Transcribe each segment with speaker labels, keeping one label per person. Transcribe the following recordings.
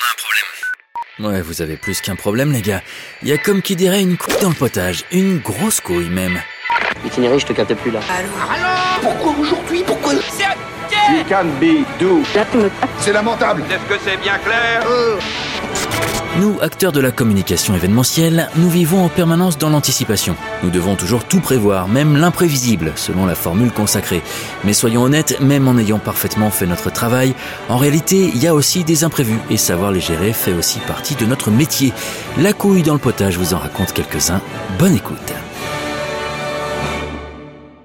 Speaker 1: on a un problème.
Speaker 2: Ouais, vous avez plus qu'un problème, les gars. Il y a comme qui dirait une couille dans le potage. Une grosse couille, même.
Speaker 3: Itinéraire, je te capte plus là.
Speaker 4: Pourquoi aujourd'hui Pourquoi
Speaker 5: You can be do.
Speaker 4: C'est lamentable
Speaker 1: Est-ce que c'est bien clair
Speaker 2: Nous, acteurs de la communication événementielle, nous vivons en permanence dans l'anticipation. Nous devons toujours tout prévoir, même l'imprévisible, selon la formule consacrée. Mais soyons honnêtes, même en ayant parfaitement fait notre travail, en réalité, il y a aussi des imprévus, et savoir les gérer fait aussi partie de notre métier. La couille dans le potage vous en raconte quelques-uns. Bonne écoute.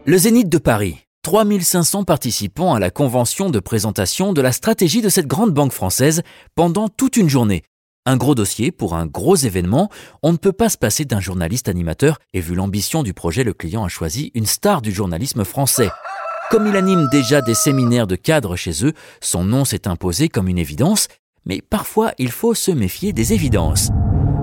Speaker 2: Le Zénith de Paris. 3500 participants à la convention de présentation de la stratégie de cette grande banque française pendant toute une journée. Un gros dossier pour un gros événement, on ne peut pas se passer d'un journaliste animateur et vu l'ambition du projet, le client a choisi une star du journalisme français. Comme il anime déjà des séminaires de cadres chez eux, son nom s'est imposé comme une évidence, mais parfois il faut se méfier des évidences.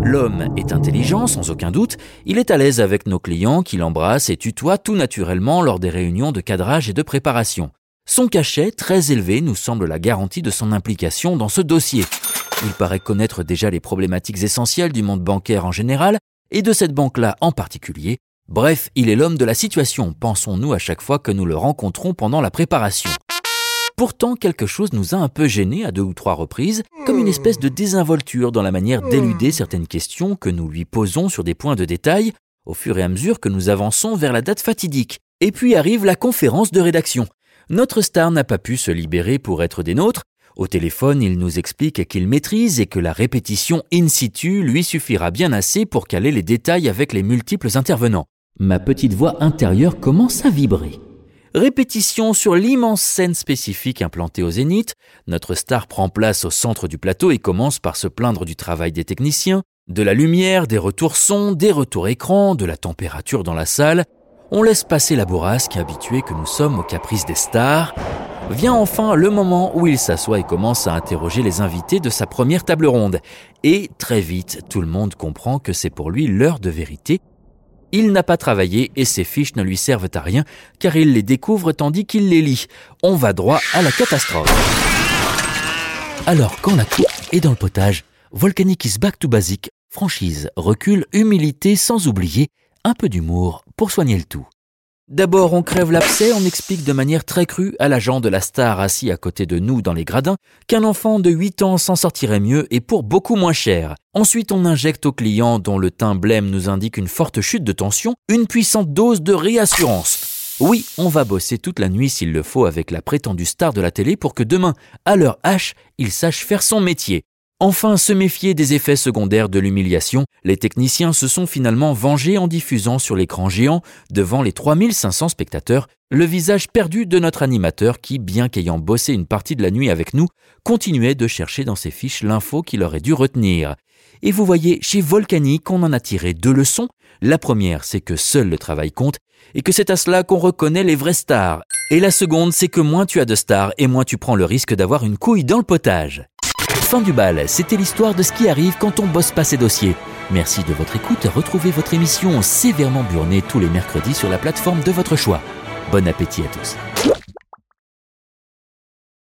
Speaker 2: L'homme est intelligent, sans aucun doute, il est à l'aise avec nos clients qui l'embrassent et tutoient tout naturellement lors des réunions de cadrage et de préparation. Son cachet, très élevé, nous semble la garantie de son implication dans ce dossier. Il paraît connaître déjà les problématiques essentielles du monde bancaire en général et de cette banque-là en particulier. Bref, il est l'homme de la situation, pensons-nous à chaque fois que nous le rencontrons pendant la préparation. Pourtant, quelque chose nous a un peu gênés à deux ou trois reprises, comme une espèce de désinvolture dans la manière d'éluder certaines questions que nous lui posons sur des points de détail, au fur et à mesure que nous avançons vers la date fatidique. Et puis arrive la conférence de rédaction. Notre star n'a pas pu se libérer pour être des nôtres. Au téléphone, il nous explique qu'il maîtrise et que la répétition in situ lui suffira bien assez pour caler les détails avec les multiples intervenants. Ma petite voix intérieure commence à vibrer. Répétition sur l'immense scène spécifique implantée au zénith, notre star prend place au centre du plateau et commence par se plaindre du travail des techniciens, de la lumière, des retours son, des retours écran, de la température dans la salle. On laisse passer la bourrasque, habituée que nous sommes aux caprices des stars. Vient enfin le moment où il s'assoit et commence à interroger les invités de sa première table ronde. Et très vite, tout le monde comprend que c'est pour lui l'heure de vérité il n'a pas travaillé et ses fiches ne lui servent à rien car il les découvre tandis qu'il les lit. On va droit à la catastrophe. Alors quand la coupe est dans le potage, Volcanic is back to basic, franchise, recul, humilité sans oublier un peu d'humour pour soigner le tout. D'abord, on crève l'abcès, on explique de manière très crue à l'agent de la star assis à côté de nous dans les gradins qu'un enfant de 8 ans s'en sortirait mieux et pour beaucoup moins cher. Ensuite, on injecte au client dont le teint blême nous indique une forte chute de tension, une puissante dose de réassurance. Oui, on va bosser toute la nuit s'il le faut avec la prétendue star de la télé pour que demain, à l'heure H, il sache faire son métier. Enfin, se méfier des effets secondaires de l'humiliation, les techniciens se sont finalement vengés en diffusant sur l'écran géant, devant les 3500 spectateurs, le visage perdu de notre animateur qui, bien qu'ayant bossé une partie de la nuit avec nous, continuait de chercher dans ses fiches l'info qu'il aurait dû retenir. Et vous voyez, chez Volcanic, on en a tiré deux leçons. La première, c'est que seul le travail compte, et que c'est à cela qu'on reconnaît les vrais stars. Et la seconde, c'est que moins tu as de stars, et moins tu prends le risque d'avoir une couille dans le potage. Fin du bal, c'était l'histoire de ce qui arrive quand on bosse pas ses dossiers. Merci de votre écoute, retrouvez votre émission sévèrement burnée tous les mercredis sur la plateforme de votre choix. Bon appétit à tous.